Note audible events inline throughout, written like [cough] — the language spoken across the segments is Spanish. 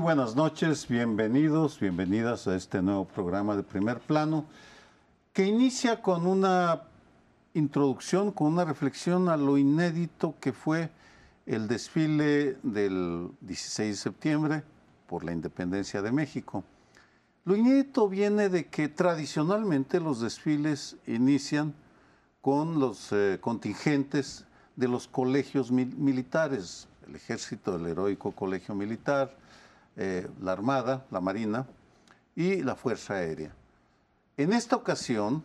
Buenas noches, bienvenidos, bienvenidas a este nuevo programa de primer plano que inicia con una introducción, con una reflexión a lo inédito que fue el desfile del 16 de septiembre por la independencia de México. Lo inédito viene de que tradicionalmente los desfiles inician con los eh, contingentes de los colegios militares, el ejército, el heroico colegio militar, eh, la Armada, la Marina y la Fuerza Aérea. En esta ocasión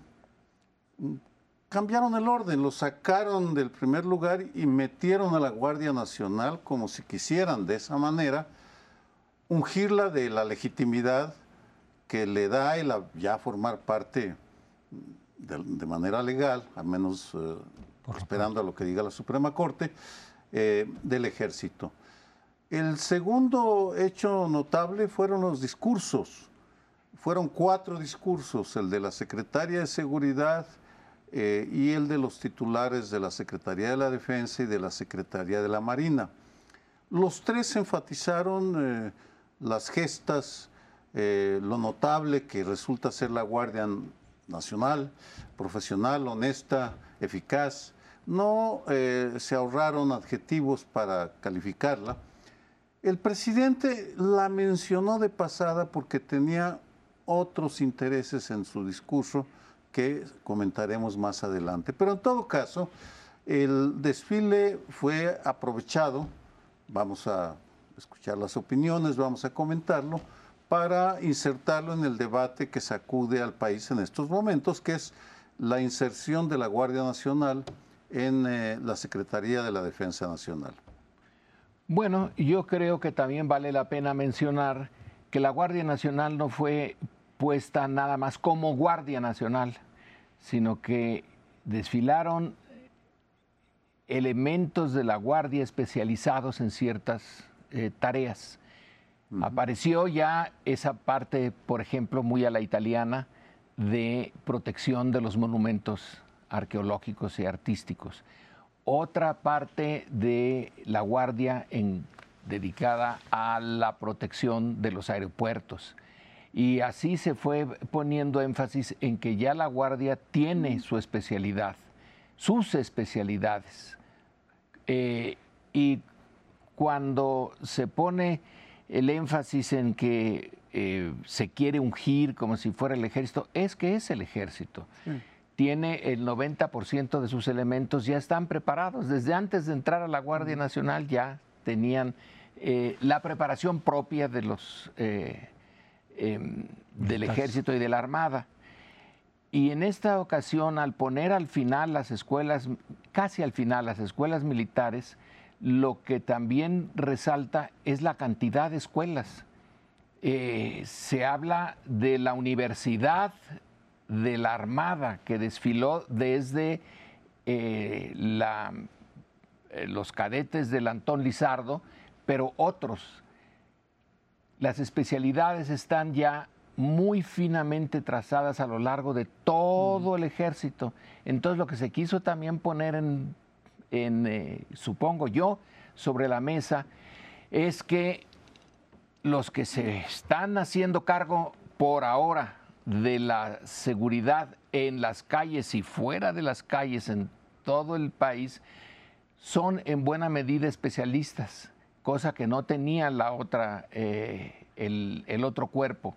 mm, cambiaron el orden, lo sacaron del primer lugar y metieron a la Guardia Nacional como si quisieran de esa manera ungirla de la legitimidad que le da el ya formar parte de, manera legal, al menos eh, esperando a lo que diga la Suprema Corte, eh, del ejército. El segundo hecho notable fueron los discursos. Fueron cuatro discursos, el de la Secretaria de Seguridad eh, y el de los titulares de la Secretaría de la Defensa y de la Secretaría de la Marina. Los tres enfatizaron eh, las gestas, lo notable que resulta ser la Guardia Nacional, profesional, honesta, eficaz, no eh, se ahorraron adjetivos para calificarla. El presidente la mencionó de pasada porque tenía otros intereses en su discurso que comentaremos más adelante. Pero en todo caso, el desfile fue aprovechado, vamos a escuchar las opiniones, vamos a comentarlo, para insertarlo en el debate que sacude al país en estos momentos, que es la inserción de la Guardia Nacional en eh, la Secretaría de la Defensa Nacional? Bueno, yo creo que también vale la pena mencionar que la Guardia Nacional no fue puesta nada más como Guardia Nacional, sino que desfilaron elementos de la Guardia especializados en ciertas eh, tareas. Apareció ya esa parte, por ejemplo, muy a la italiana, de protección de los monumentos arqueológicos y artísticos. Otra parte de la Guardia dedicada a la protección de los aeropuertos. Y así se fue poniendo énfasis en que ya la Guardia tiene su especialidad, sus especialidades. Eh, y cuando se pone el énfasis en que eh, se quiere ungir como si fuera el ejército, es que es el ejército tiene el 90% de sus elementos ya están preparados. Desde antes de entrar a la Guardia Nacional ya tenían eh, la preparación propia de los, eh, em, del ejército y de la armada. Y en esta ocasión, al poner al final las escuelas, casi al final las escuelas militares, lo que también resalta es la cantidad de escuelas. Eh, se habla de la universidad de la Armada que desfiló desde eh, la, eh, los cadetes del Antón Lizardo, pero otros. Las especialidades están ya muy finamente trazadas a lo largo de todo el ejército. Entonces lo que se quiso también poner en, eh, supongo yo, sobre la mesa es que los que se están haciendo cargo por ahora de la seguridad en las calles y fuera de las calles en todo el país son en buena medida especialistas, cosa que no tenía la otra, eh, el, otro cuerpo.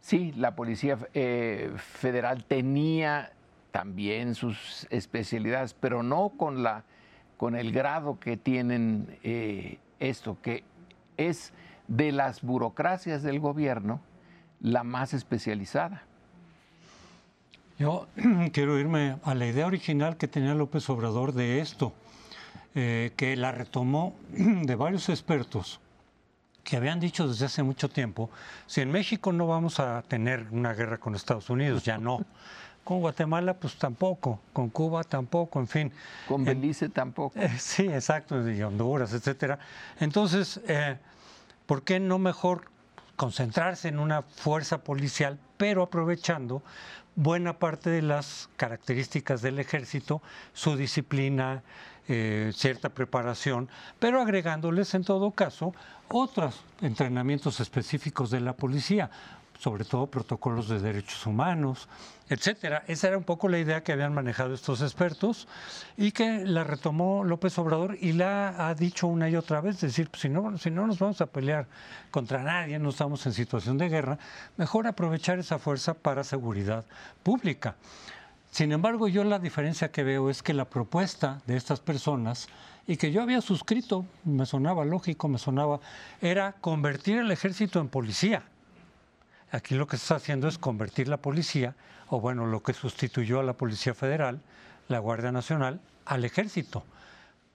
Sí, la Policía eh, Federal tenía también sus especialidades, pero no con, la, con el grado que tienen eh, esto, que es de las burocracias del gobierno la más especializada. Yo [clears throat] quiero irme a la idea original que tenía López Obrador de esto, eh, que la retomó [clears throat] de varios expertos que habían dicho desde hace mucho tiempo, si en México no vamos a tener una guerra con Estados Unidos, ya no. Con Guatemala, pues tampoco, con Cuba tampoco, en fin. Con Belice tampoco. Eh, sí, exacto, y Honduras, etcétera. Entonces, eh, ¿por qué no mejor concentrarse en una fuerza policial, pero aprovechando buena parte de las características del ejército, su disciplina, eh, cierta preparación, pero agregándoles en todo caso otros entrenamientos específicos de la policía sobre todo protocolos de derechos humanos, etcétera. Esa era un poco la idea que habían manejado estos expertos y que la retomó López Obrador y la ha dicho una y otra vez, decir, si no, si no nos vamos a pelear contra nadie, no estamos en situación de guerra, mejor aprovechar esa fuerza para seguridad pública. Sin embargo, yo la diferencia que veo es que la propuesta de estas personas y que yo había suscrito, me sonaba lógico, me sonaba, era convertir el ejército en policía Aquí lo que se está haciendo es convertir la policía, o bueno, lo que sustituyó a la Policía Federal, la Guardia Nacional, al ejército.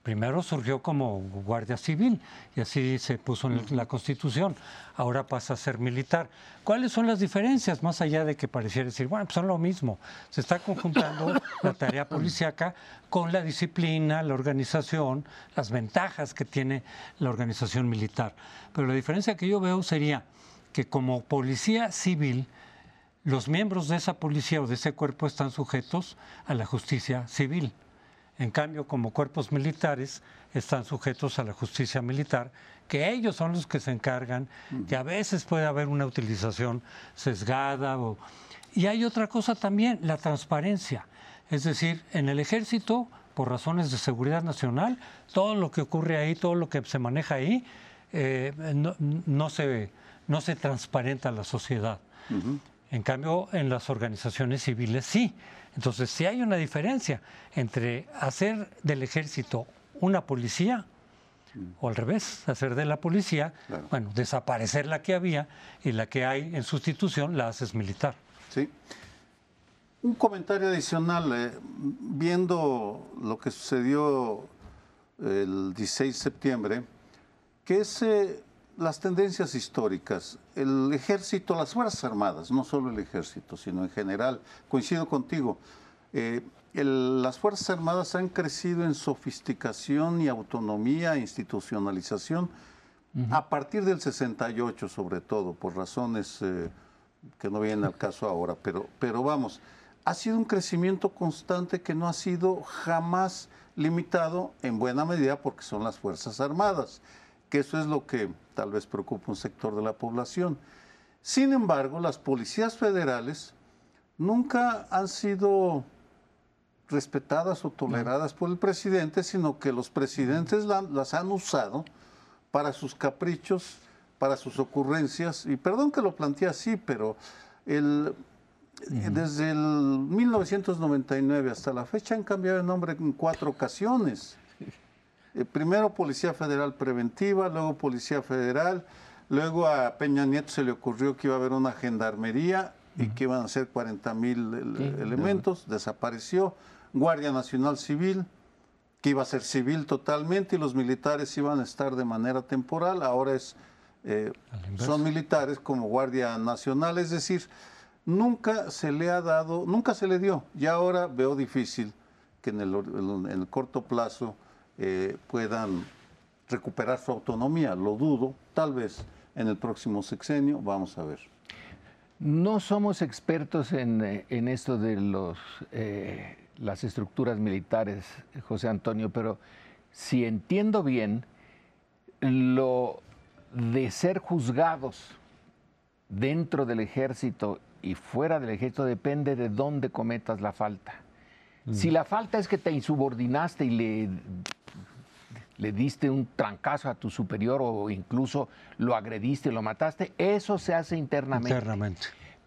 Primero surgió como Guardia Civil y así se puso en la Constitución. Ahora pasa a ser militar. ¿Cuáles son las diferencias? Más allá de que pareciera decir, bueno, pues son lo mismo. Se está conjuntando [laughs] la tarea policíaca con la disciplina, la organización, las ventajas que tiene la organización militar. Pero la diferencia que yo veo sería que como policía civil, los miembros de esa policía o de ese cuerpo están sujetos a la justicia civil. En cambio, como cuerpos militares, están sujetos a la justicia militar, que ellos son los que se encargan, que a veces puede haber una utilización sesgada. Y hay otra cosa también, la transparencia. Es decir, en el ejército, por razones de seguridad nacional, todo lo que ocurre ahí, todo lo que se maneja ahí, eh, no, no se no se transparenta la sociedad. En cambio, en las organizaciones civiles sí. Entonces, sí hay una diferencia entre hacer del ejército una policía o al revés, hacer de la policía, bueno, desaparecer la que había y la que hay en sustitución la haces militar. Sí. Un comentario adicional, eh, viendo lo que sucedió el 16 de septiembre, que ese las tendencias históricas, el ejército, las Fuerzas Armadas, no solo el ejército, sino en general, coincido contigo, eh, las Fuerzas Armadas han crecido en sofisticación y autonomía, institucionalización, a partir del 68 sobre todo, por razones eh, que no vienen al caso ahora, pero, pero vamos, ha sido un crecimiento constante que no ha sido jamás limitado en buena medida porque son las Fuerzas Armadas que eso es lo que tal vez preocupa un sector de la población. Sin embargo, las policías federales nunca han sido respetadas o toleradas por el presidente, sino que los presidentes las han usado para sus caprichos, para sus ocurrencias. Y perdón que lo plantee así, pero el, desde el 1999 hasta la fecha han cambiado de nombre en cuatro ocasiones. Eh, primero Policía Federal Preventiva, luego Policía Federal, luego a Peña Nieto se le ocurrió que iba a haber una gendarmería y que iban a ser 40 mil elementos, desapareció, Guardia Nacional Civil, que iba a ser civil totalmente y los militares iban a estar de manera temporal, ahora es, eh, son militares como Guardia Nacional, es decir, nunca se le ha dado, nunca se le dio, y ahora veo difícil que en el, en el corto plazo eh, puedan recuperar su autonomía. Lo dudo, tal vez en el próximo sexenio, vamos a ver. No somos expertos en, eh, esto de los, eh, las estructuras militares, José Antonio, pero si entiendo bien, lo de ser juzgados dentro del ejército y fuera del ejército depende de dónde cometas la falta. Si mm. la falta es que te insubordinaste y le le diste un trancazo a tu superior o incluso lo agrediste, lo mataste, eso se hace internamente. Internamente.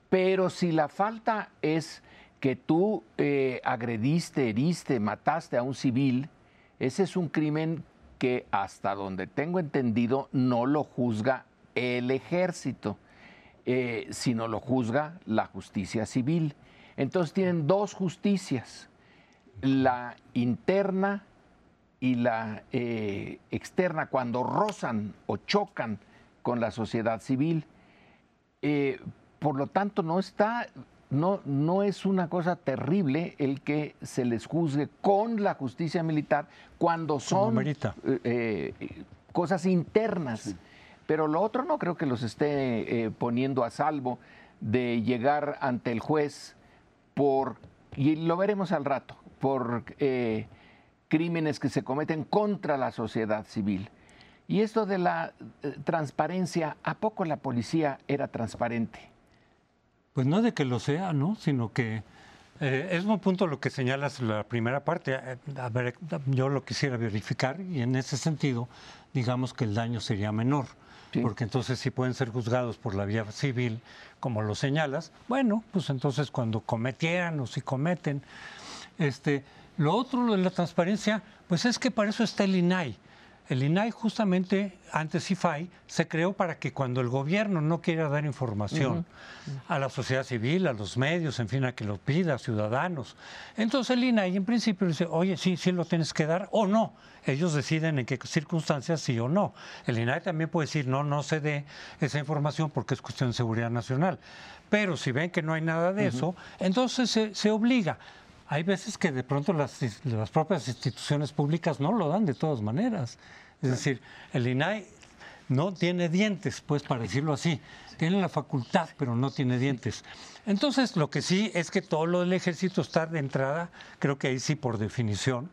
Pero si la falta es que tú eh, agrediste, heriste, mataste a un civil, ese es un crimen que hasta donde tengo entendido no lo juzga el ejército, eh, sino lo juzga la justicia civil. Entonces tienen dos justicias, la interna y la eh, externa cuando rozan o chocan con la sociedad civil. Eh, por lo tanto, no está, no, no es una cosa terrible el que se les juzgue con la justicia militar cuando son eh, cosas internas. Pero lo otro no creo que los esté poniendo a salvo de llegar ante el juez por, y lo veremos al rato, por crímenes que se cometen contra la sociedad civil. Y esto de la eh, transparencia, ¿a poco la policía era transparente? Pues no de que lo sea, ¿no? Sino que eh, es un punto lo que señalas la primera parte. Eh, a ver, yo lo quisiera verificar y en ese sentido, digamos que el daño sería menor. Porque entonces si pueden ser juzgados por la vía civil, como lo señalas, bueno, pues entonces cuando cometieran o si cometen, este, lo otro, lo de la transparencia, pues es que para eso está el INAI. El INAI justamente, antes IFAI, se creó para que cuando el gobierno no quiera dar información a la sociedad civil, a los medios, en fin, a que lo pida, a ciudadanos. Entonces el INAI en principio dice, oye, sí, sí lo tienes que dar o no. Ellos deciden en qué circunstancias sí o no. El INAI también puede decir, no, no se dé esa información porque es cuestión de seguridad nacional. Pero si ven que no hay nada de eso, entonces se, se obliga hay veces que de pronto las, las, propias instituciones públicas no lo dan de todas maneras. Es decir, el INAI no tiene dientes, pues para decirlo así. Tiene la facultad, pero no tiene dientes. Entonces, lo que sí es que todo lo del ejército está de entrada, creo que ahí sí por definición,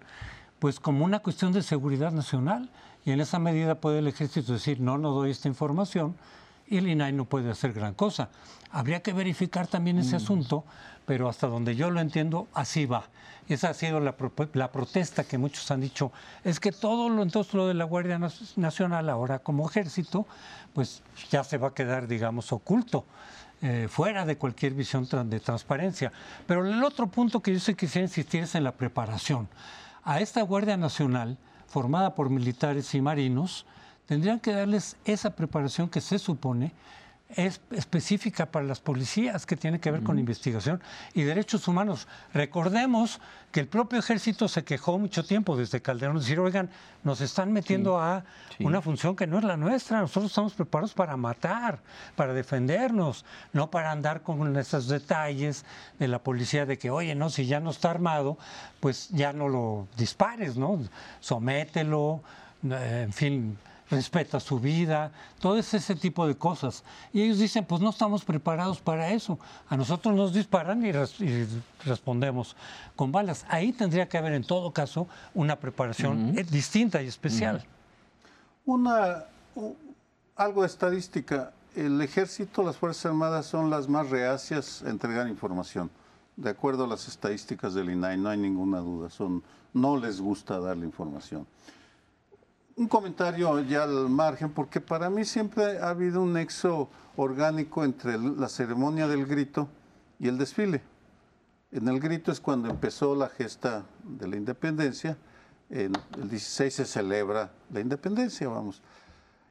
pues como una cuestión de seguridad nacional. Y en esa medida puede el ejército decir, no, no doy esta información, y el INAI no puede hacer gran cosa. Habría que verificar también ese mm. asunto, pero hasta donde yo lo entiendo, así va. Esa ha sido la, protesta que muchos han dicho, es que todo lo, entonces lo de la Guardia Nacional ahora como ejército, pues ya se va a quedar, digamos, oculto. Eh, fuera de cualquier visión de transparencia. Pero el otro punto que yo sí quisiera insistir es en la preparación. A esta Guardia Nacional, formada por militares y marinos, tendrían que darles esa preparación que se supone es específica para las policías que tiene que ver con investigación y derechos humanos. Recordemos que el propio ejército se quejó mucho tiempo desde Calderón, decir, oigan, nos están metiendo a una función que no es la nuestra, nosotros estamos preparados para matar, para defendernos, no para andar con esos detalles de la policía de que, oye, no, si ya no está armado, pues ya no lo dispares, ¿no? Somételo, eh, en fin, respeta su vida, todo ese tipo de cosas. Y ellos dicen, pues no estamos preparados para eso. A nosotros nos disparan y, respondemos con balas. Ahí tendría que haber en todo caso una preparación eh, distinta y especial. Una, algo de estadística. El ejército, las Fuerzas Armadas son las más reacias a entregar información. De acuerdo a las estadísticas del INAI, no hay ninguna duda. Son, no les gusta dar la información un comentario ya al margen, porque para mí siempre ha habido un nexo orgánico entre la ceremonia del grito y el desfile. En el grito es cuando empezó la gesta de la independencia, en el 16 se celebra la independencia, vamos.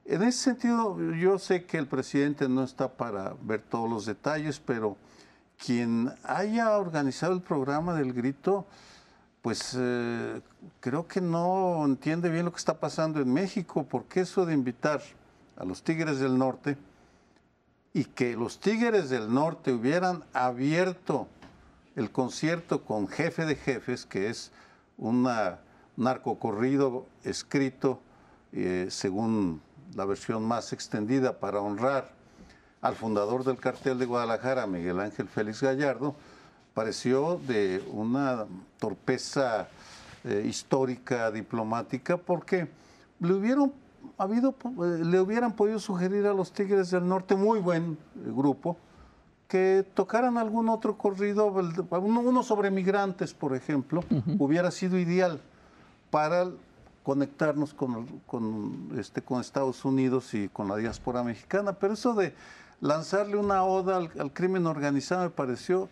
En ese sentido, yo sé que el presidente no está para ver todos los detalles, pero quien haya organizado el programa del grito, pues eh, creo que no entiende bien lo que está pasando en México, porque eso de invitar a los Tigres del Norte y que los Tigres del Norte hubieran abierto el concierto con Jefe de Jefes, que es un narcocorrido escrito eh, según la versión más extendida para honrar al fundador del cartel de Guadalajara, Miguel Ángel Félix Gallardo, pareció de una torpeza eh, histórica, diplomática, porque le hubieran, habido, eh, le hubieran podido sugerir a los Tigres del Norte, muy buen eh, grupo, que tocaran algún otro corrido, uno, sobre migrantes, por ejemplo, hubiera sido ideal para conectarnos con, con, este, con Estados Unidos y con la diáspora mexicana. Pero eso de lanzarle una oda al crimen organizado me pareció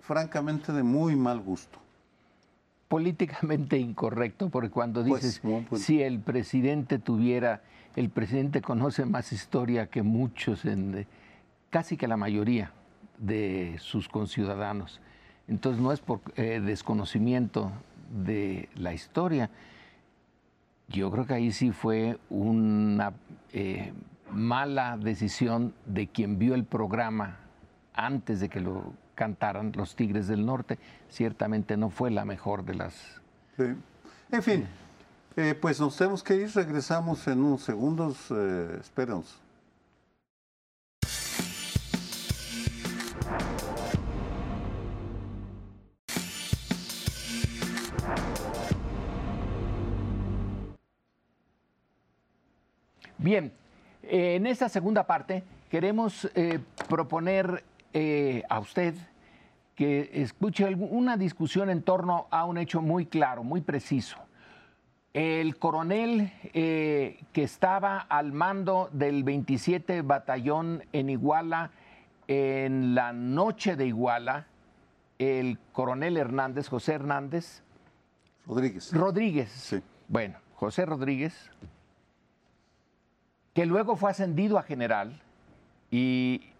francamente de muy mal gusto. Políticamente incorrecto, porque cuando pues, dices, si el presidente tuviera, el presidente conoce más historia que muchos, en, casi que la mayoría de sus conciudadanos. Entonces no es por eh, desconocimiento de la historia. Yo creo que ahí sí fue una eh, mala decisión de quien vio el programa antes de que lo cantaran los Tigres del Norte. Ciertamente no fue la mejor de las... En fin, eh, pues nos tenemos que ir, regresamos en unos segundos, eh. Bien, eh, en esta segunda parte queremos eh, proponer eh, a usted que escuche una discusión en torno a un hecho muy claro, muy preciso. El coronel que estaba al mando del 27 Batallón en Iguala en la noche de Iguala, el coronel Hernández, José Hernández. Rodríguez. Rodríguez. Sí. Bueno, José Rodríguez, que luego fue ascendido a general y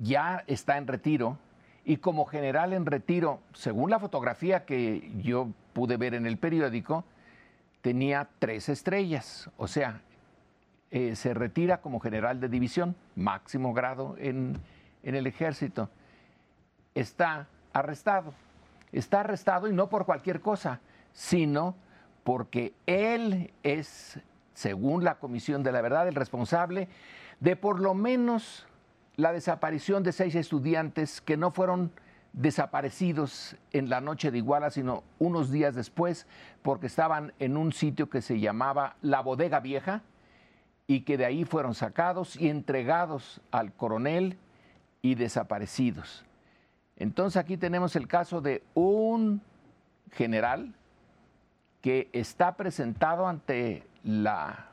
ya está en retiro. Y como general en retiro, según la fotografía que yo pude ver en el periódico, tenía tres estrellas. O sea, eh, se retira como general de división, máximo grado en, en el ejército. Está arrestado. Está arrestado y no por cualquier cosa, sino porque él es, según la Comisión de la Verdad, el responsable de por lo menos la desaparición de seis estudiantes que no fueron desaparecidos en la noche de Iguala, sino unos días después, porque estaban en un sitio que se llamaba La Bodega Vieja y que de ahí fueron sacados y entregados al coronel y desaparecidos. Entonces aquí tenemos el caso de un general que está presentado ante la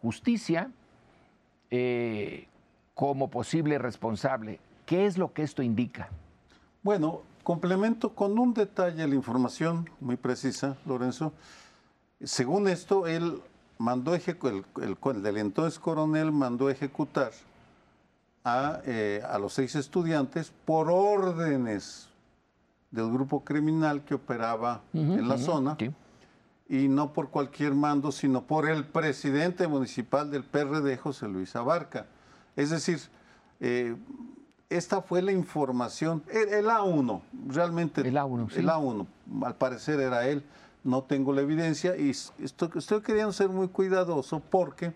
justicia eh, como posible responsable. ¿Qué es lo que esto indica? Bueno, complemento con un detalle la información muy precisa, Lorenzo. Según esto, él mandó el, el, el del entonces coronel mandó ejecutar a, eh, a los seis estudiantes por órdenes del grupo criminal que operaba en la zona y no por cualquier mando, sino por el presidente municipal del PRD, José Luis Abarca. Es decir, eh, esta fue la información, el, A1, realmente. El A1, El A1, al parecer era él, no tengo la evidencia y estoy, estoy queriendo ser muy cuidadoso porque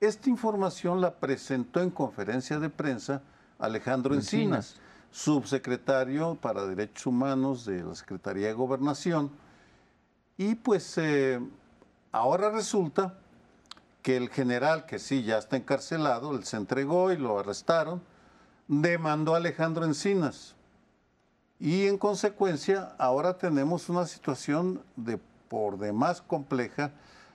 esta información la presentó en conferencia de prensa Alejandro Encinas, subsecretario para Derechos Humanos de la Secretaría de Gobernación. Y pues eh, ahora resulta que el general, que sí ya está encarcelado, él se entregó y lo arrestaron, demandó a Alejandro Encinas. Y en consecuencia, ahora tenemos una situación de por demás compleja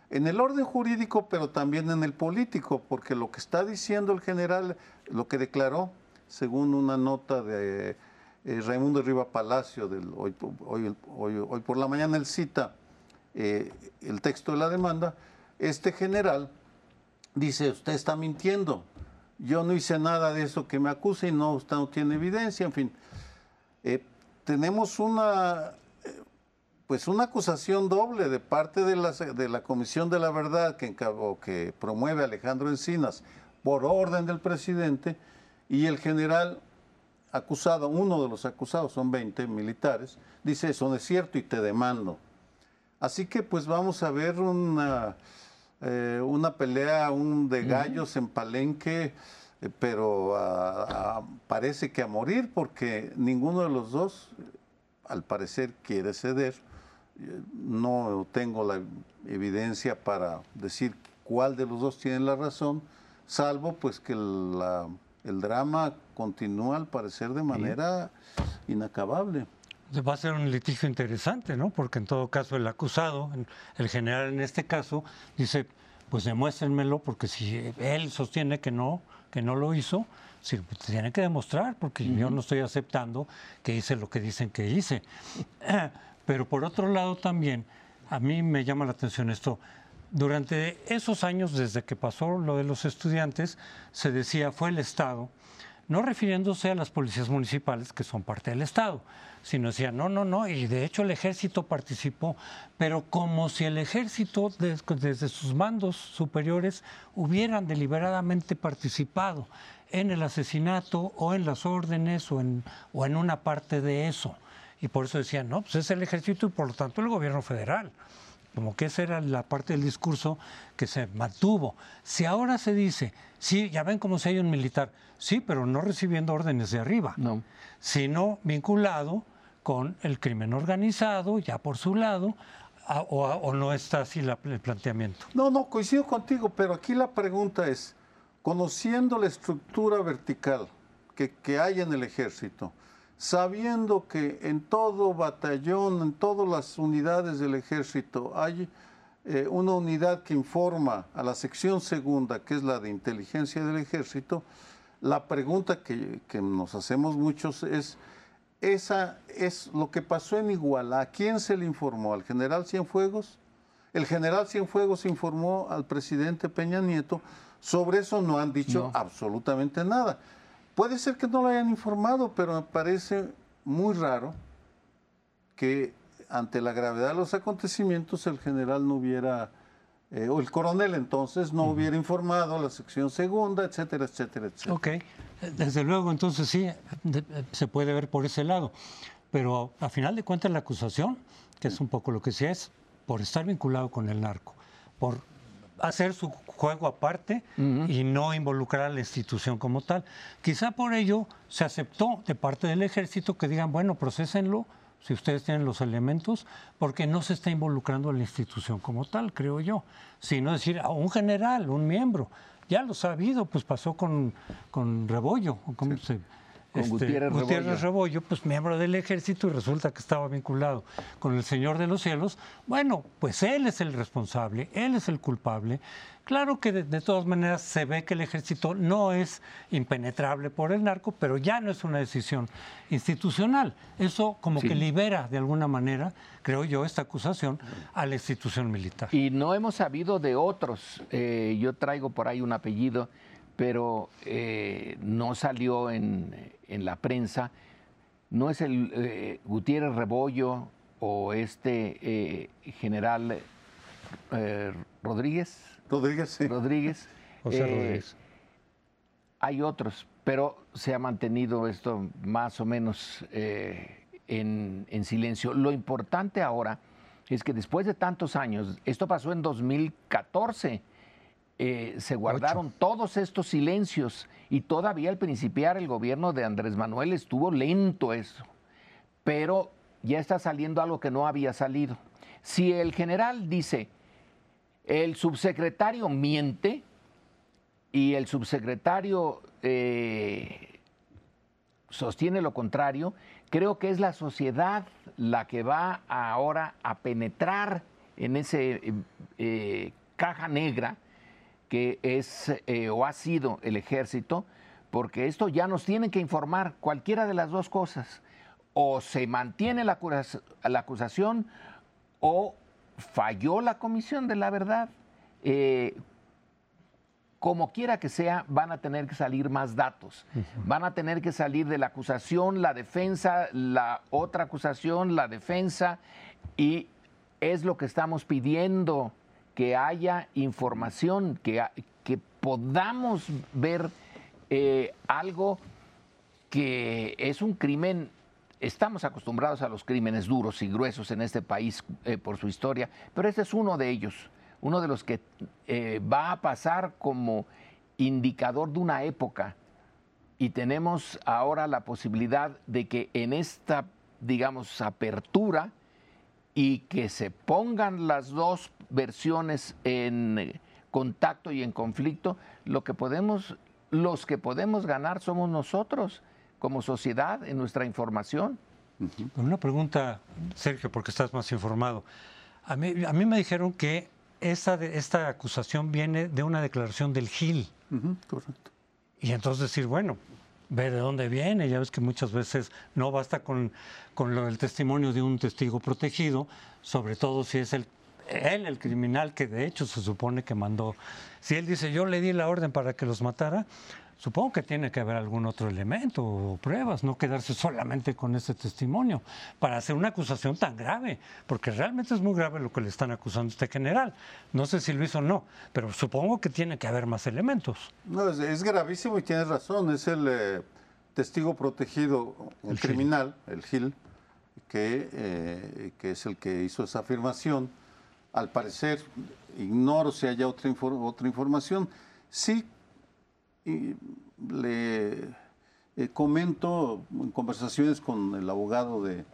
en el orden jurídico, pero también en el político, porque lo que está diciendo el general, lo que declaró, según una nota de eh, Raimundo Riva Palacio, del, hoy, por la mañana, él cita eh, el texto de la demanda, este general dice, usted está mintiendo, yo no hice nada de eso que me acuse y no, usted no tiene evidencia, en fin. Eh, tenemos una, eh, pues una acusación doble de parte de la, de la Comisión de la Verdad que, que promueve Alejandro Encinas por orden del presidente y el general acusado, uno de los acusados, son 20 militares, dice eso no es cierto y te demando. Así que pues vamos a ver una, eh, una pelea un de gallos en Palenque, eh, pero parece que a morir porque ninguno de los dos, al parecer, quiere ceder. Eh, no tengo la evidencia para decir cuál de los dos tiene la razón, salvo pues que el drama continúa al parecer de manera inacabable. Va a ser un litigio interesante, ¿no? Porque en todo caso el acusado, el general en este caso, dice, pues demuéstrenmelo, porque si él sostiene que no, que no lo hizo, sí, pues, tiene que demostrar, porque yo no estoy aceptando que hice lo que dicen que hice. [clears throat] Pero por otro lado también, a mí me llama la atención esto. Durante esos años, desde que pasó lo de los estudiantes, se decía fue el Estado, no refiriéndose a las policías municipales que son parte del Estado, sino decía, no, no, no, y de hecho el ejército participó, pero como si el ejército desde sus mandos superiores hubieran deliberadamente participado en el asesinato o en las órdenes o en, o en una parte de eso. Y por eso decían, no, pues es el ejército y por lo tanto el gobierno federal. Como que esa era la parte del discurso que se mantuvo. Si ahora se dice, sí, ya ven cómo si hay un militar, sí, pero no recibiendo órdenes de arriba, no. sino vinculado con el crimen organizado, ya por su lado, o, no está así el planteamiento? No, no, coincido contigo, pero aquí la pregunta es, conociendo la estructura vertical que, que hay en el ejército, sabiendo que en todo batallón, en todas las unidades del ejército hay eh, una unidad que informa a la sección segunda, que es la de inteligencia del ejército, la pregunta que, que nos hacemos muchos es, esa es lo que pasó en Iguala. ¿A quién se le informó? ¿Al general Cienfuegos? El general Cienfuegos informó al presidente Peña Nieto. Sobre eso no han dicho absolutamente nada. Puede ser que no lo hayan informado, pero me parece muy raro que ante la gravedad de los acontecimientos el general no hubiera, eh, o el coronel entonces no hubiera informado a la sección segunda, etcétera, etcétera, etcétera. Ok, desde luego entonces sí, se puede ver por ese lado, pero a final de cuentas la acusación, que es un poco lo que sí es, por estar vinculado con el narco, por hacer su juego aparte y no involucrar a la institución como tal. Quizá por ello se aceptó de parte del ejército que digan, bueno, procesenlo si ustedes tienen los elementos, porque no se está involucrando a la institución como tal, creo yo, sino decir a un general, un miembro. Ya lo sabido, pues pasó con, con Rebollo, ¿cómo se este, Gutiérrez, Rebollo. pues miembro del ejército y resulta que estaba vinculado con el Señor de los Cielos, bueno, pues él es el responsable, él es el culpable. Claro que de, todas maneras se ve que el ejército no es impenetrable por el narco, pero ya no es una decisión institucional. Eso como que libera de alguna manera, creo yo, esta acusación a la institución militar. Y no hemos sabido de otros. Eh, yo traigo por ahí un apellido pero eh, no salió en, la prensa. No es el eh, Gutiérrez Rebollo o este eh, general Rodríguez. Rodríguez, sí. Rodríguez. José Rodríguez. Hay otros, pero se ha mantenido esto más o menos en, en silencio. Lo importante ahora es que después de tantos años, esto pasó en 2014 eh, se guardaron todos estos silencios y todavía al principiar el gobierno de Andrés Manuel estuvo lento eso, pero ya está saliendo algo que no había salido. Si el general dice, el subsecretario miente y el subsecretario eh, sostiene lo contrario, creo que es la sociedad la que va ahora a penetrar en ese eh, caja negra que es eh, o ha sido el ejército, porque esto ya nos tiene que informar cualquiera de las dos cosas. O se mantiene la, acusación o falló la comisión de la verdad. Eh, como quiera que sea, van a tener que salir más datos. Van a tener que salir de la acusación, la defensa, la otra acusación, la defensa, y es lo que estamos pidiendo que haya información, que, que podamos ver eh, algo que es un crimen. Estamos acostumbrados a los crímenes duros y gruesos en este país eh, por su historia, pero este es uno de ellos, uno de los que eh, va a pasar como indicador de una época. Y tenemos ahora la posibilidad de que en esta, digamos, apertura y que se pongan las dos versiones en contacto y en conflicto, lo que podemos, los que podemos ganar somos nosotros como sociedad en nuestra información. Una pregunta, Sergio, porque estás más informado. A mí, a mí me dijeron que esta, esta acusación viene de una declaración del GIL. correcto. Y entonces decir, bueno, ver de dónde viene. Ya ves que muchas veces no basta con, con lo, el testimonio de un testigo protegido, sobre todo si es el él, el criminal que de hecho se supone que mandó, si él dice yo le di la orden para que los matara, supongo que tiene que haber algún otro elemento o pruebas, no quedarse solamente con ese testimonio para hacer una acusación tan grave, porque realmente es muy grave lo que le están acusando a este general. No sé si lo hizo o no, pero supongo que tiene que haber más elementos. No, es, gravísimo y tienes razón, es el eh, testigo protegido, el, criminal, el Gil, que, eh, que es el que hizo esa afirmación al parecer, ignoro si haya otra, otra información. Sí, le eh, comento en conversaciones con el abogado de,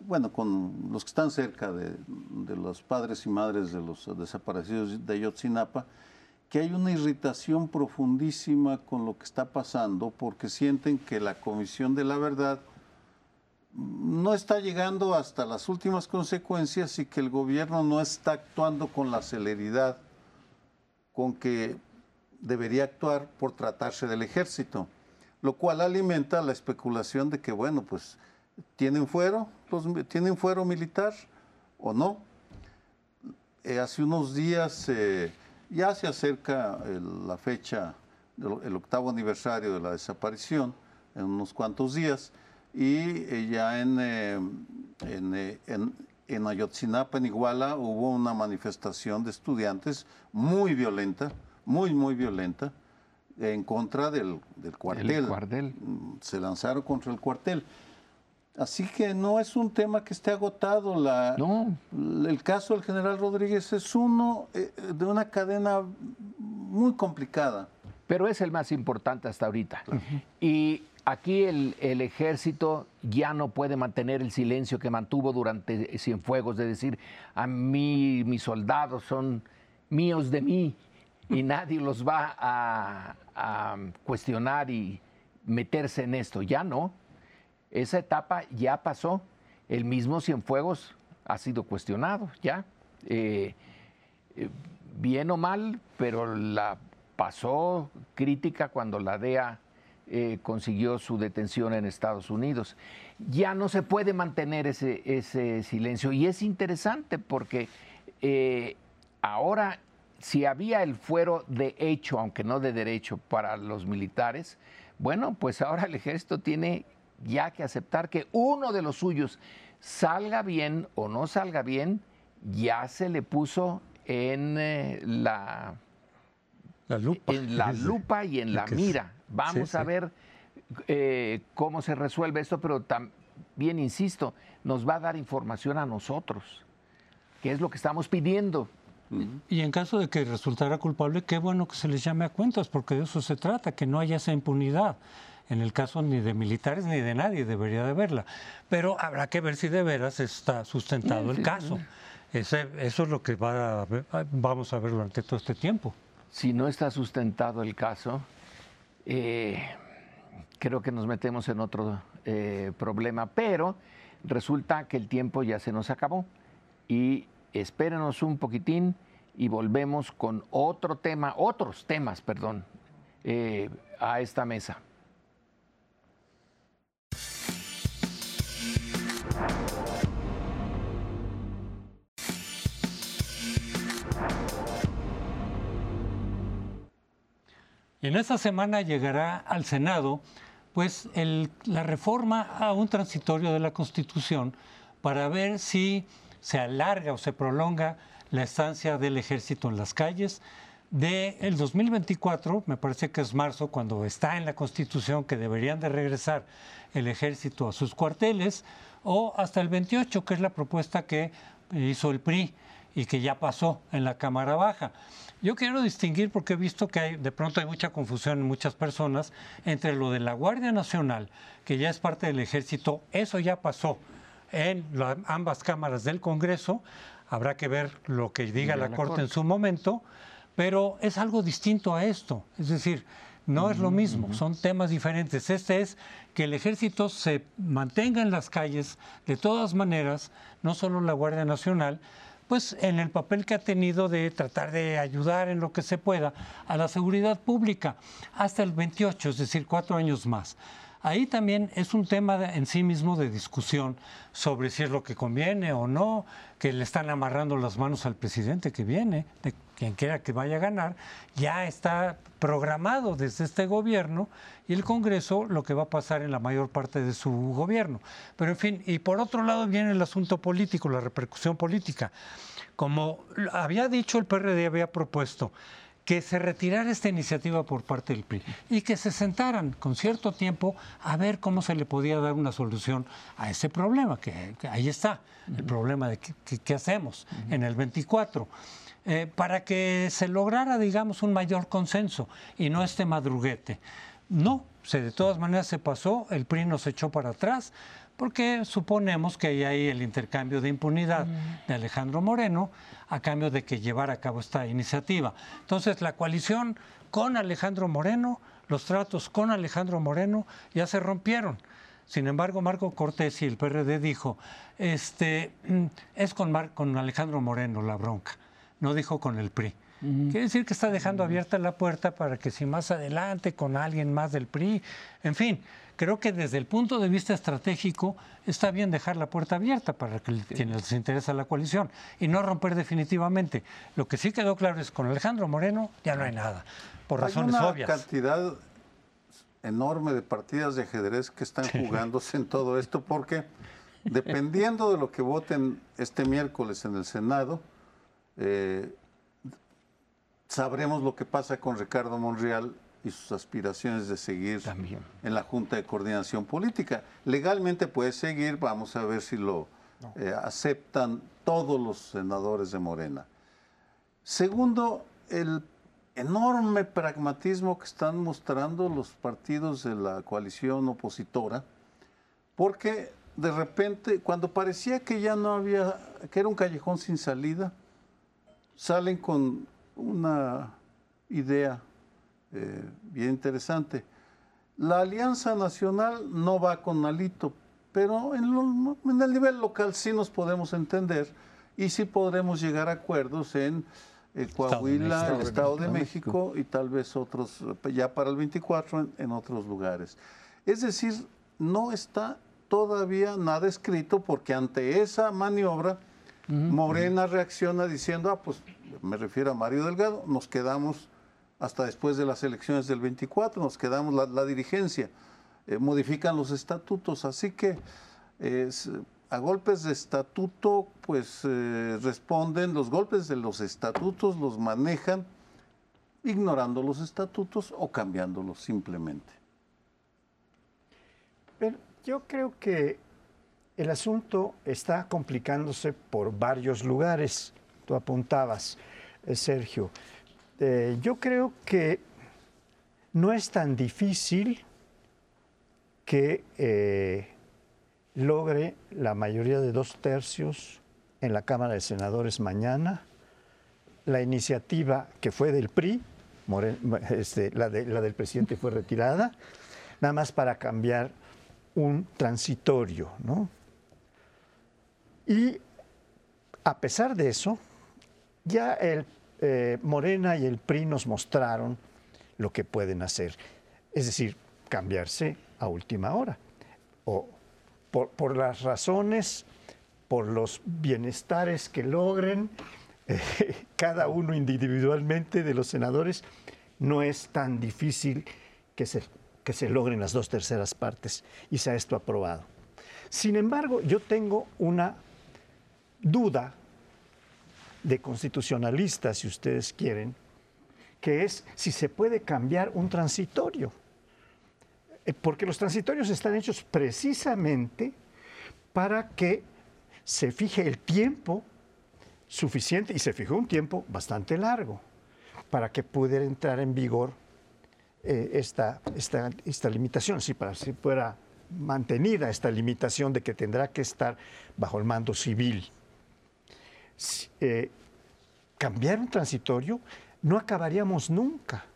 bueno, con los que están cerca de, los padres y madres de los desaparecidos de Ayotzinapa, que hay una irritación profundísima con lo que está pasando porque sienten que la Comisión de la Verdad no está llegando hasta las últimas consecuencias y que el gobierno no está actuando con la celeridad con que debería actuar por tratarse del ejército, lo cual alimenta la especulación de que, bueno, pues tienen fuero, tienen fuero militar o no. Eh, hace unos días eh, ya se acerca la fecha, el octavo aniversario de la desaparición, en unos cuantos días, y eh, ya en, en, en, en Ayotzinapa, en Iguala, hubo una manifestación de estudiantes muy violenta, muy, muy violenta, en contra del, cuartel. El cuartel. Mm, se lanzaron contra el cuartel. Así que no es un tema que esté agotado. La, no. El caso del general Rodríguez es uno eh, de una cadena muy complicada. Pero es el más importante hasta ahorita. Y aquí el, el, ejército ya no puede mantener el silencio que mantuvo durante Cienfuegos, de decir, a mí mis soldados son míos de mí y [laughs] nadie los va a, cuestionar y meterse en esto. Ya no. Esa etapa ya pasó. El mismo Cienfuegos ha sido cuestionado, ya. Eh, eh, bien o mal, pero la pasó crítica cuando la DEA eh, consiguió su detención en Estados Unidos. Ya no se puede mantener ese, ese silencio. Y es interesante porque ahora si había el fuero de hecho, aunque no de derecho, para los militares, bueno, pues ahora el ejército tiene ya que aceptar que uno de los suyos salga bien o no salga bien, ya se le puso en eh, la, lupa. en la [laughs] lupa y en la mira. Vamos a ver eh, cómo se resuelve esto, pero también, insisto, nos va a dar información a nosotros, que es lo que estamos pidiendo. Y en caso de que resultara culpable, qué bueno que se les llame a cuentas, porque de eso se trata, que no haya esa impunidad. En el caso ni de militares ni de nadie debería de haberla. Pero habrá que ver si de veras está sustentado el caso. eso es lo que va vamos a ver durante todo este tiempo. Si no está sustentado el caso, eh, creo que nos metemos en otro eh, problema. Pero resulta que el tiempo ya se nos acabó y espérenos un poquitín y volvemos con otro tema, otros temas, perdón, eh, a esta mesa. En esta semana llegará al Senado pues la reforma a un transitorio de la Constitución para ver si se alarga o se prolonga la estancia del ejército en las calles. De el 2024, me parece que es marzo, cuando está en la Constitución que deberían de regresar el ejército a sus cuarteles, o hasta el 28, que es la propuesta que hizo el PRI y que ya pasó en la Cámara Baja. Yo quiero distinguir porque he visto que hay, de pronto hay mucha confusión en muchas personas entre lo de la Guardia Nacional, que ya es parte del ejército, eso ya pasó en ambas cámaras del Congreso. Habrá que ver lo que diga la, Corte, en su momento, pero es algo distinto a esto. Es decir, no es lo mismo, son temas diferentes. Este es que el ejército se mantenga en las calles de todas maneras, no solo la Guardia Nacional, pues en el papel que ha tenido de tratar de ayudar en lo que se pueda a la seguridad pública hasta el 28, es decir, cuatro años más. Ahí también es un tema en sí mismo de discusión sobre si es lo que conviene o no, que le están amarrando las manos al presidente que viene, de quien quiera que vaya a ganar, ya está programado desde este gobierno y el Congreso lo que va a pasar en la mayor parte de su gobierno. Pero en fin, y por otro lado viene el asunto político, la repercusión política. Como había dicho el PRD, había propuesto que se retirara esta iniciativa por parte del PRI y que se sentaran con cierto tiempo a ver cómo se le podía dar una solución a ese problema, que, ahí está, el problema de qué hacemos en el 24. Eh, para que se lograra, digamos, un mayor consenso y no este madruguete. No, se, de todas maneras se pasó, el PRI nos echó para atrás, porque suponemos que hay ahí el intercambio de impunidad de Alejandro Moreno a cambio de que llevara a cabo esta iniciativa. Entonces, la coalición con Alejandro Moreno, los tratos con Alejandro Moreno ya se rompieron. Sin embargo, Marco Cortés y el PRD dijo, este, mm, es con, con Alejandro Moreno la bronca, no dijo con el PRI. Quiere decir que está dejando abierta la puerta para que si más adelante con alguien más del PRI, en fin, creo que desde el punto de vista estratégico está bien dejar la puerta abierta para que quienes les interesa la coalición y no romper definitivamente. Lo que sí quedó claro es con Alejandro Moreno ya no hay nada, por razones hay una cantidad enorme de partidas de ajedrez que están jugándose en todo esto porque dependiendo de lo que voten este miércoles en el Senado, eh, sabremos lo que pasa con Ricardo Monreal y sus aspiraciones de seguir en la Junta de Coordinación Política. Legalmente puede seguir, vamos a ver si lo eh, aceptan todos los senadores de Morena. Segundo, el enorme pragmatismo que están mostrando los partidos de la coalición opositora, porque de repente, cuando parecía que ya no había, que era un callejón sin salida, salen con una idea eh, bien interesante. La Alianza Nacional no va con Alito, pero en, el nivel local sí nos podemos entender y sí podremos llegar a acuerdos en eh, Coahuila, el Estado de México y tal vez otros, ya para el 24 en, otros lugares. Es decir, no está todavía nada escrito porque ante esa maniobra Morena reacciona diciendo, ah, pues me refiero a Mario Delgado, nos quedamos hasta después de las elecciones del 24, nos quedamos la, dirigencia, eh, modifican los estatutos, así que a golpes de estatuto pues eh, responden, los golpes de los estatutos los manejan ignorando los estatutos o cambiándolos simplemente. Pero yo creo que el asunto está complicándose por varios lugares. Tú apuntabas, eh, Sergio. Eh, yo creo que no es tan difícil que eh, logre la mayoría de dos tercios en la Cámara de Senadores mañana. La iniciativa que fue del PRI, este, la, la del presidente fue retirada, nada más para cambiar un transitorio, ¿no? Y a pesar de eso, ya el eh, Morena y el PRI nos mostraron lo que pueden hacer. Es decir, cambiarse a última hora. O por, las razones, por los bienestares que logren, [laughs] eh, cada uno individualmente de los senadores, no es tan difícil que se, que se logren las dos terceras partes y sea esto aprobado. Sin embargo, yo tengo una duda de constitucionalistas, si ustedes quieren, que es si se puede cambiar un transitorio. Eh, porque los transitorios están hechos precisamente para que se fije el tiempo suficiente, y se fijó un tiempo bastante largo, para que pudiera entrar en vigor eh, esta, esta, esta, limitación, si para si fuera mantenida esta limitación de que tendrá que estar bajo el mando civil. Eh, cambiar un transitorio, no acabaríamos nunca.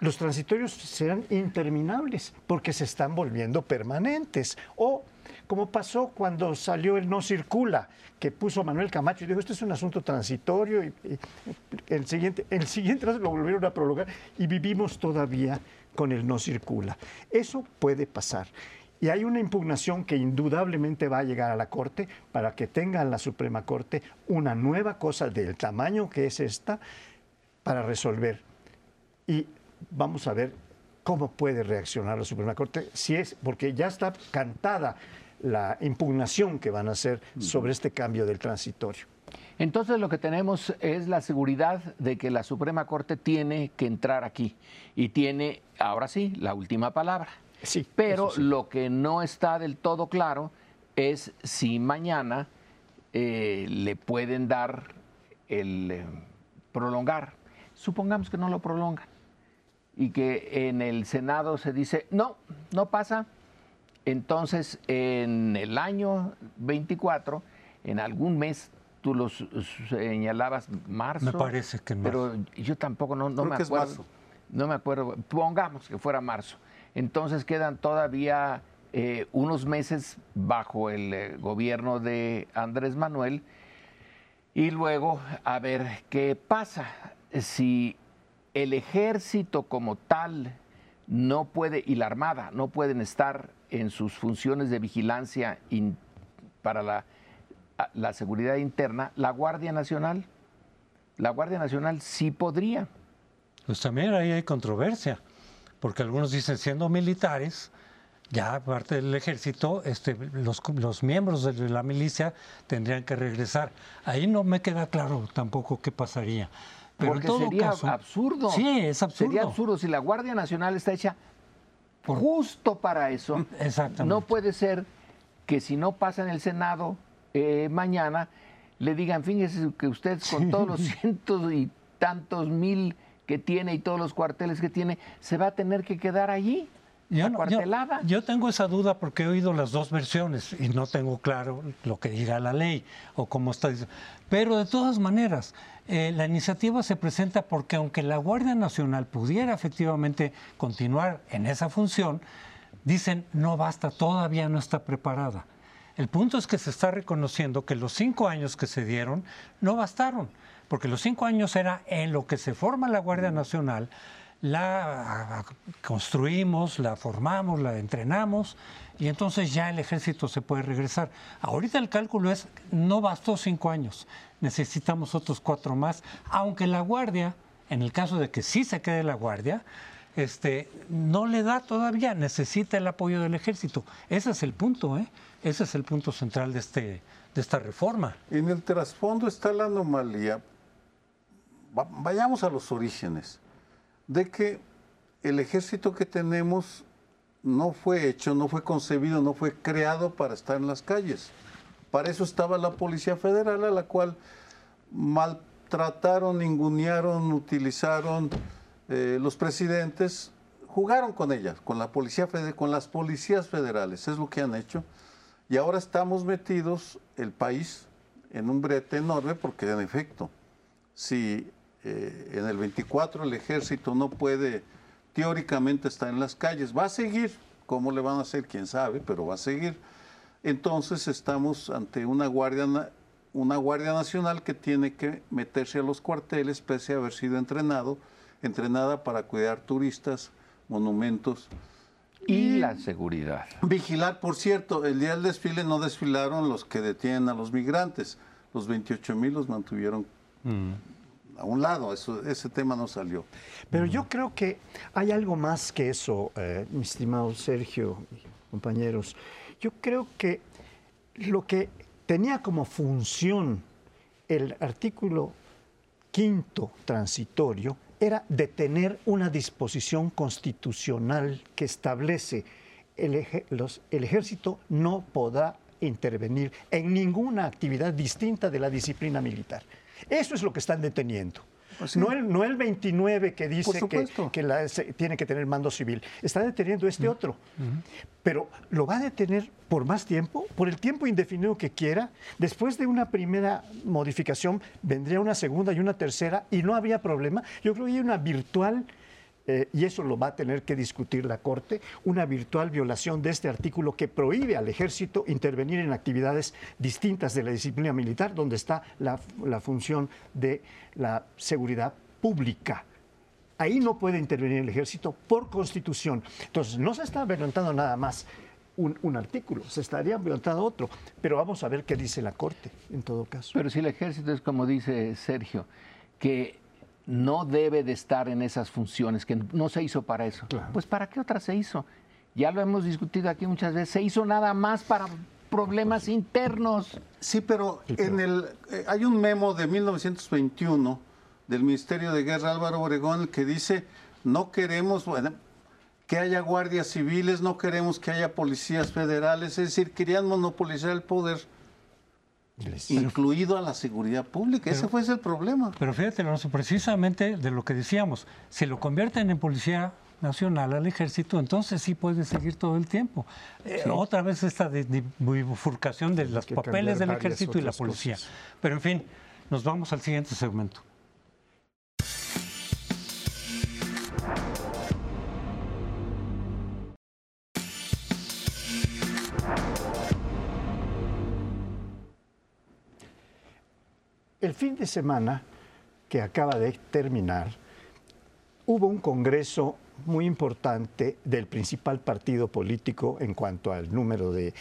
Los transitorios serán interminables porque se están volviendo permanentes. O como pasó cuando salió el no circula, que puso Manuel Camacho y dijo, esto es un asunto transitorio, y, el siguiente, el siguiente lo volvieron a prolongar y vivimos todavía con el no circula. Eso puede pasar. Y hay una impugnación que indudablemente va a llegar a la Corte para que tenga la Suprema Corte una nueva cosa del tamaño que es esta para resolver. Y vamos a ver cómo puede reaccionar la Suprema Corte, si es, porque ya está cantada la impugnación que van a hacer sobre este cambio del transitorio. Entonces lo que tenemos es la seguridad de que la Suprema Corte tiene que entrar aquí y tiene, ahora sí, la última palabra. Sí, Pero lo que no está del todo claro es si mañana eh, le pueden dar el eh, prolongar. Supongamos que no lo prolongan. y que en el Senado se dice, no, no pasa. Entonces, en el año 24, en algún mes, tú lo señalabas marzo. Me parece que en Pero yo tampoco no, no me acuerdo. No me acuerdo. Pongamos que fuera marzo. Entonces quedan todavía eh, unos meses bajo el eh, gobierno de Andrés Manuel y luego a ver qué pasa. Si el ejército como tal no puede, y la Armada, no pueden estar en sus funciones de vigilancia para la, la seguridad interna, la Guardia Nacional, la Guardia Nacional sí podría. Pues también ahí hay controversia, porque algunos dicen, siendo militares, ya parte del ejército, este, los, los, miembros de la milicia tendrían que regresar. Ahí no me queda claro tampoco qué pasaría. Pero Porque sería absurdo. Sí, es absurdo. Sería absurdo si la Guardia Nacional está hecha justo para eso. Exactamente. No puede ser que si no pasa en el Senado eh, mañana, le digan, fíjese que usted con todos los cientos y tantos mil que tiene y todos los cuarteles que tiene, se va a tener que quedar allí. Yo, yo, tengo esa duda porque he oído las dos versiones y no tengo claro lo que diga la ley o cómo está. Pero de todas maneras, eh, la iniciativa se presenta porque aunque la Guardia Nacional pudiera efectivamente continuar en esa función, dicen no basta, todavía no está preparada. El punto es que se está reconociendo que los cinco años que se dieron no bastaron, porque los cinco años era en lo que se forma la Guardia Nacional la construimos, la formamos, la entrenamos y entonces ya el ejército se puede regresar. Ahorita el cálculo es, no bastó cinco años, necesitamos otros cuatro más, aunque la guardia, en el caso de que sí se quede la guardia, este, no le da todavía, necesita el apoyo del ejército. Ese es el punto, ¿eh? ese es el punto central de, este, de esta reforma. En el trasfondo está la anomalía. Vayamos a los orígenes de que el ejército que tenemos no fue hecho, no fue concebido, no fue creado para estar en las calles. Para eso estaba la Policía Federal, a la cual maltrataron, ningunearon, utilizaron eh, los presidentes, jugaron con ella, con la policía con las policías federales, es lo que han hecho. Y ahora estamos metidos, el país, en un brete enorme, porque en efecto, si eh, en el 24 el ejército no puede teóricamente estar en las calles. Va a seguir, ¿cómo le van a hacer? Quién sabe, pero va a seguir. Entonces estamos ante una guardia, una guardia nacional que tiene que meterse a los cuarteles pese a haber sido entrenado, entrenada para cuidar turistas, monumentos. Y, la seguridad. Vigilar, por cierto, el día del desfile no desfilaron los que detienen a los migrantes. Los 28 mil los mantuvieron mm a un lado, eso, ese tema no salió. Pero yo creo que hay algo más que eso, eh, mi estimado Sergio, compañeros. Yo creo que lo que tenía como función el artículo quinto transitorio era detener una disposición constitucional que establece el, el ejército no podrá intervenir en ninguna actividad distinta de la disciplina militar. Eso es lo que están deteniendo. Pues no, el, no el 29 que dice que, que tiene que tener mando civil. Está deteniendo este otro. Pero lo va a detener por más tiempo, por el tiempo indefinido que quiera. Después de una primera modificación vendría una segunda y una tercera y no había problema. Yo creo que hay una virtual eh, y eso lo va a tener que discutir la Corte, una virtual violación de este artículo que prohíbe al ejército intervenir en actividades distintas de la disciplina militar, donde está la, función de la seguridad pública. Ahí no puede intervenir el ejército por constitución. Entonces, no se está violentando nada más un, un, artículo, se estaría violentando otro. Pero vamos a ver qué dice la Corte en todo caso. Pero si el ejército es como dice Sergio, que no debe de estar en esas funciones, que no se hizo para eso. Pues ¿para qué otra se hizo? Ya lo hemos discutido aquí muchas veces, se hizo nada más para problemas internos. Sí, pero en el eh, hay un memo de 1921 del Ministerio de Guerra Álvaro Obregón que dice, no queremos que haya guardias civiles, no queremos que haya policías federales, es decir, querían monopolizar el poder incluido a la seguridad pública. Ese fue ese el problema. Pero fíjate, Alonso, precisamente de lo que decíamos, si lo convierten en policía nacional al ejército, entonces sí puede seguir todo el tiempo. Eh, otra vez esta bifurcación de los papeles del ejército y la policía. Pero en fin, nos vamos al siguiente segmento. El fin de semana que acaba de terminar, hubo un congreso muy importante del principal partido político en cuanto al número de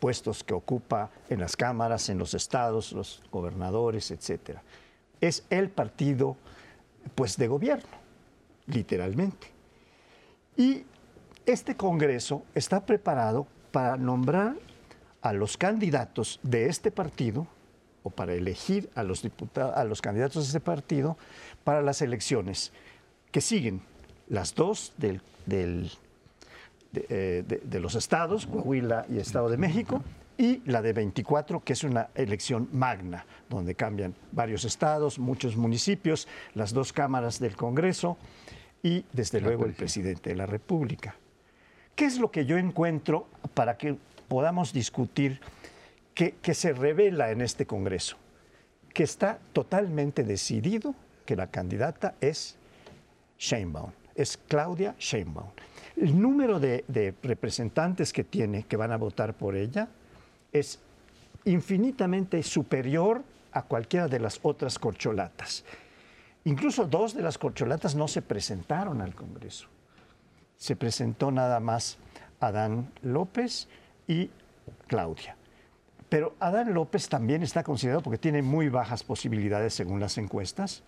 puestos que ocupa en las cámaras, en los estados, los gobernadores, etcétera. Es el partido pues de gobierno, literalmente. Y este congreso está preparado para nombrar a los candidatos de este partido o para elegir a los, diputados, a los candidatos de ese partido para las elecciones que siguen, las dos del, eh, de, los estados, Coahuila y Estado de México, y la de 24, que es una elección magna, donde cambian varios estados, muchos municipios, las dos cámaras del Congreso y, desde luego, el presidente de la República. ¿Qué es lo que yo encuentro para que podamos discutir que, se revela en este Congreso, que está totalmente decidido que la candidata es Sheinbaum, es Claudia Sheinbaum. El número de, representantes que tiene que van a votar por ella es infinitamente superior a cualquiera de las otras corcholatas. Incluso dos de las corcholatas no se presentaron al Congreso. Se presentó nada más Adán López y Claudia. Pero Adán López también está considerado, porque tiene muy bajas posibilidades según las encuestas,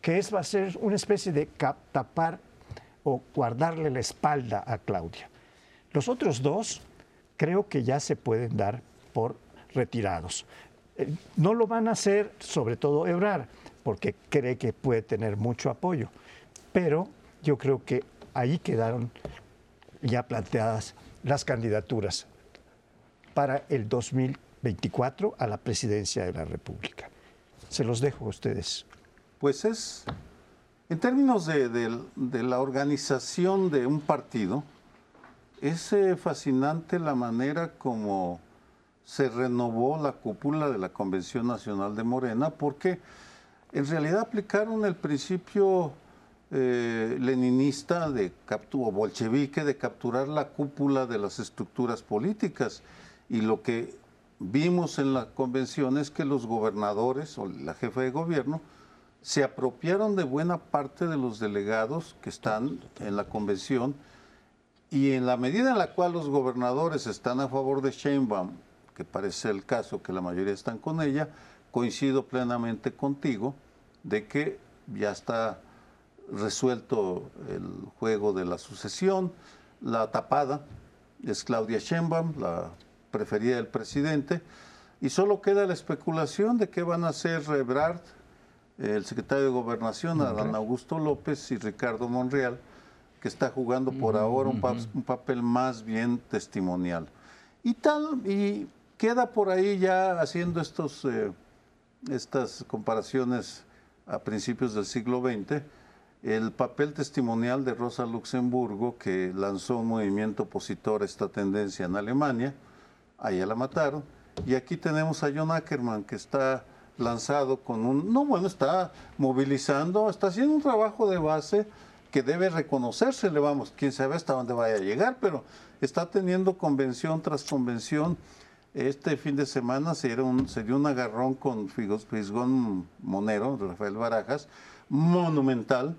que es, va a ser una especie de tapar o guardarle la espalda a Claudia. Los otros dos creo que ya se pueden dar por retirados. Eh, no lo van a hacer, sobre todo Ebrar, porque cree que puede tener mucho apoyo. Pero yo creo que ahí quedaron ya planteadas las candidaturas para el 2020. 24 a la presidencia de la República. Se los dejo a ustedes. Pues es, en términos de, la organización de un partido, es eh, fascinante la manera como se renovó la cúpula de la Convención Nacional de Morena, porque en realidad aplicaron el principio eh, leninista de o bolchevique de capturar la cúpula de las estructuras políticas y lo que vimos en la convención es que los gobernadores o la jefa de gobierno se apropiaron de buena parte de los delegados que están en la convención y en la medida en la cual los gobernadores están a favor de Sheinbaum, que parece el caso que la mayoría están con ella, coincido plenamente contigo de que ya está resuelto el juego de la sucesión, la tapada es Claudia Sheinbaum, la preferida del presidente, y solo queda la especulación de qué van a hacer Ebrard, el secretario de Gobernación, Adán Augusto López y Ricardo Monreal, que está jugando por ahora un, papel más bien testimonial. Y tal, y queda por ahí ya haciendo estos, eh, estas comparaciones a principios del siglo XX, el papel testimonial de Rosa Luxemburgo, que lanzó un movimiento opositor a esta tendencia en Alemania, allá la mataron. Y aquí tenemos a John Ackerman, que está lanzado con un, no bueno, está movilizando, está haciendo un trabajo de base que debe le vamos, quién sabe hasta dónde vaya a llegar, pero está teniendo convención tras convención. Este fin de semana se, dio un, se dio un agarrón con Fisgón Monero, Rafael Barajas, monumental,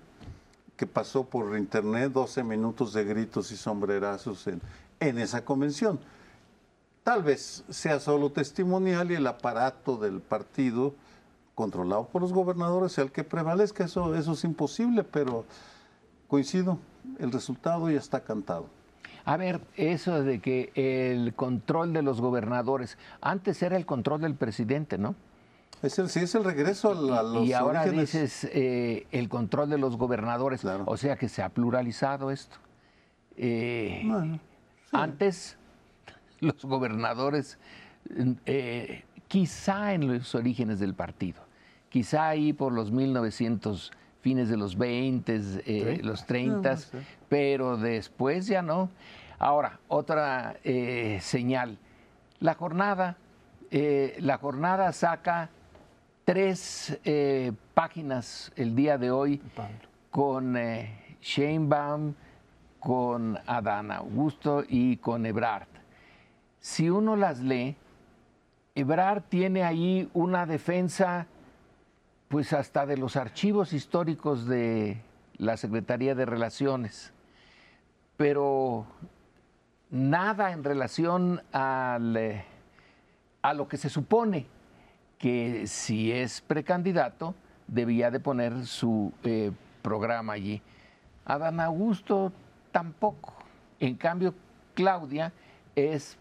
que pasó por internet 12 minutos de gritos y sombrerazos en, en esa convención. Tal vez sea solo testimonial y el aparato del partido controlado por los gobernadores sea el que prevalezca. Eso, eso es imposible, pero coincido, el resultado ya está cantado. A ver, eso de que el control de los gobernadores, antes era el control del presidente, ¿no? Es el, sí, es el regreso a, los Y ahora dices eh, el control de los gobernadores, o sea que se ha pluralizado esto. Eh, antes [laughs] los gobernadores eh, quizá en los orígenes del partido, quizá ahí por los 1900 fines de los 20, eh, los 30, pero después ya no. Ahora, otra eh, señal. La jornada, la jornada saca tres páginas el día de hoy con Sheinbaum, con Adán Augusto y con Ebrard. Si uno las lee, Ebrard tiene ahí una defensa pues hasta de los archivos históricos de la Secretaría de Relaciones, pero nada en relación a lo que se supone que si es precandidato debía de poner su eh, programa allí. Adán Augusto tampoco. En cambio, Claudia es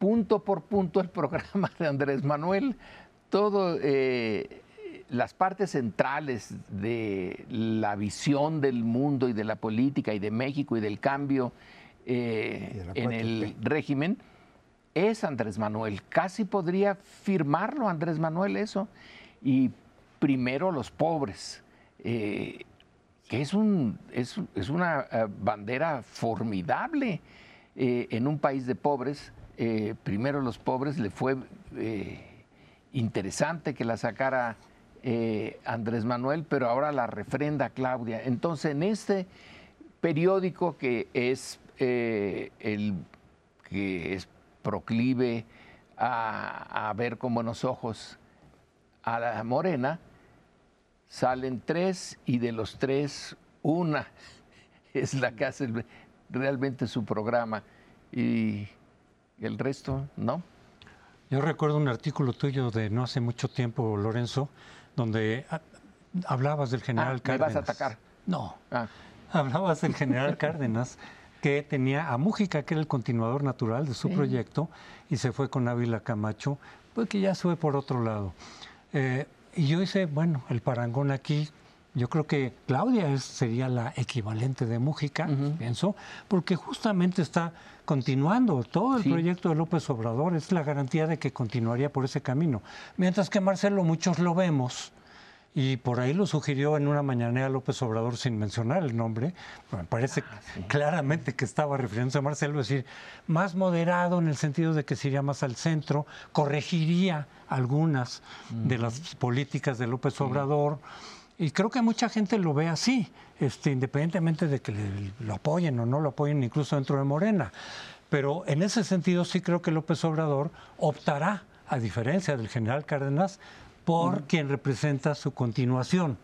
punto por punto el programa de Andrés Manuel. Todo eh, las partes centrales de la visión del mundo y de la política y de México y del cambio eh, en el régimen es Andrés Manuel. Casi podría firmarlo Andrés Manuel eso. Y primero los pobres, eh, que es, un, es, una eh, bandera formidable en un país de pobres. Primero los pobres le fue interesante que la sacara eh, Andrés Manuel, pero ahora la refrenda Claudia. Entonces, en este periódico que es eh, el que es proclive a, ver con buenos ojos a la morena, salen tres y de los tres una [laughs] es la que hace realmente su programa y el resto no. Yo recuerdo un artículo tuyo de no hace mucho tiempo, Lorenzo, donde ah, hablabas del general ah, Cárdenas. ¿Me vas a atacar? No. Ah. [laughs] Hablabas del general Cárdenas, que tenía a Mújica, que era el continuador natural de su proyecto, y se fue con Ávila Camacho, pues que ya fue por otro lado. Eh, y yo hice, bueno, el parangón aquí, yo creo que Claudia sería la equivalente de Mújica, pienso, porque justamente está continuando todo el proyecto de López Obrador, es la garantía de que continuaría por ese camino. Mientras que Marcelo, muchos lo vemos, y por ahí lo sugirió en una mañanera López Obrador sin mencionar el nombre, me parece ah, claramente que estaba refiriéndose a Marcelo, es decir, más moderado en el sentido de que se iría más al centro, corregiría algunas de las políticas de López Obrador. Y creo que mucha gente lo ve así, este, independientemente de que lo apoyen o no lo apoyen, incluso dentro de Morena. Pero en ese sentido sí creo que López Obrador optará, a diferencia del general Cárdenas, por quien representa su continuación.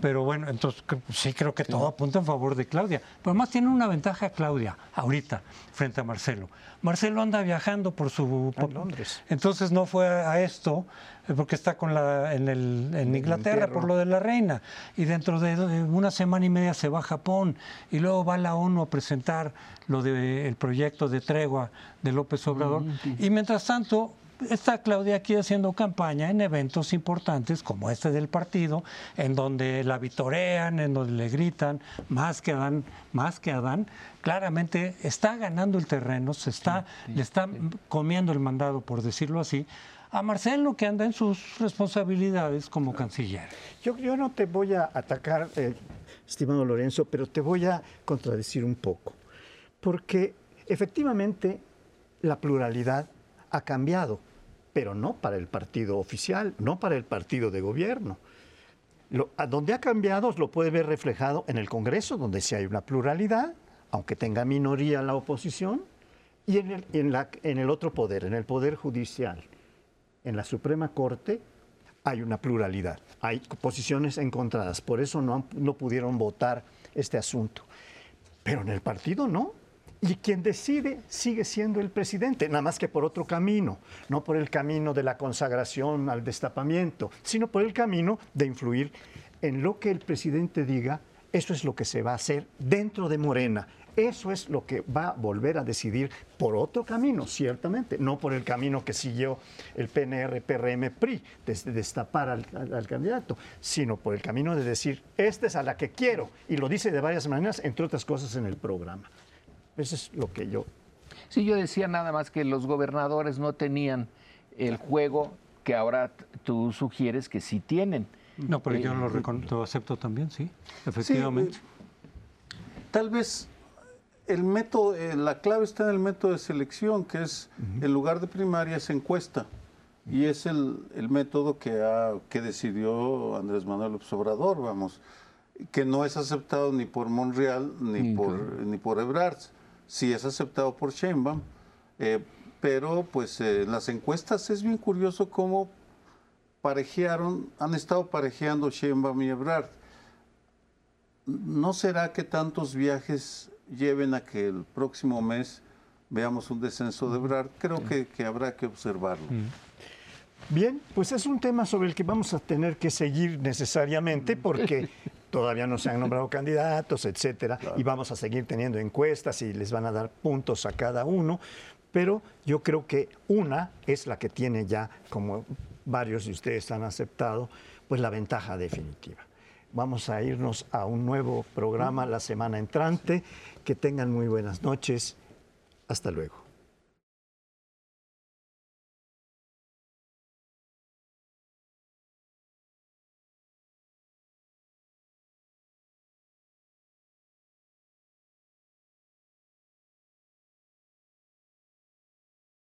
Pero bueno, entonces sí creo que todo apunta en favor de Claudia. Pero además tiene una ventaja Claudia ahorita frente a Marcelo. Marcelo anda viajando por su... Por Londres. Entonces no fue a esto eh, porque está con la, en, el, en Inglaterra por lo de la reina. Y dentro de una semana y media se va a Japón y luego va a la ONU a presentar lo del proyecto de tregua de López Obrador. Y mientras tanto, está Claudia aquí haciendo campaña en eventos importantes como este del partido, en donde la vitorean, en donde le gritan más que Adán, más que Adán, claramente está ganando el terreno, se está, le está comiendo el mandado, por decirlo así, a Marcelo que anda en sus responsabilidades como canciller. Yo, yo no te voy a atacar, eh, estimado Lorenzo, pero te voy a contradecir un poco, porque efectivamente la pluralidad ha cambiado pero no para el partido oficial, no para el partido de gobierno. A donde ha cambiado lo puede ver reflejado en el Congreso, donde sí hay una pluralidad, aunque tenga minoría la oposición, y en el, en el otro poder, en el poder judicial. En la Suprema Corte hay una pluralidad, hay posiciones encontradas, por eso no, no pudieron votar este asunto. Pero en el partido no. Y quien decide sigue siendo el presidente, nada más que por otro camino, no por el camino de la consagración al destapamiento, sino por el camino de influir en lo que el presidente diga, eso es lo que se va a hacer dentro de Morena. Eso es lo que va a volver a decidir por otro camino, ciertamente, no por el camino que siguió el PNR, PRM, PRI, desde destapar al, candidato, sino por el camino de decir, esta es a la que quiero, y lo dice de varias maneras, entre otras cosas en el programa. Eso es lo que yo... Sí, yo decía nada más que los gobernadores no tenían el juego que ahora tú sugieres que sí tienen. No, pero yo lo, lo, acepto también, sí, efectivamente. tal vez el método, eh, la clave está en el método de selección, que es, en lugar de primaria, es encuesta. Y es el, método que, ha, que decidió Andrés Manuel López Obrador, vamos, que no es aceptado ni por Monreal ni, por, ni por Ebrard. Sí es aceptado por Sheinbaum, eh, pero pues en las encuestas es bien curioso cómo parejearon, han estado parejeando Sheinbaum y Ebrard. ¿No será que tantos viajes lleven a que el próximo mes veamos un descenso de Ebrard? Creo que, habrá que observarlo. Bien, pues es un tema sobre el que vamos a tener que seguir necesariamente porque [laughs] todavía no se han nombrado candidatos, etcétera, y vamos a seguir teniendo encuestas y les van a dar puntos a cada uno, pero yo creo que una es la que tiene ya, como varios de ustedes han aceptado, pues la ventaja definitiva. Vamos a irnos a un nuevo programa la semana entrante. Que tengan muy buenas noches. Hasta luego.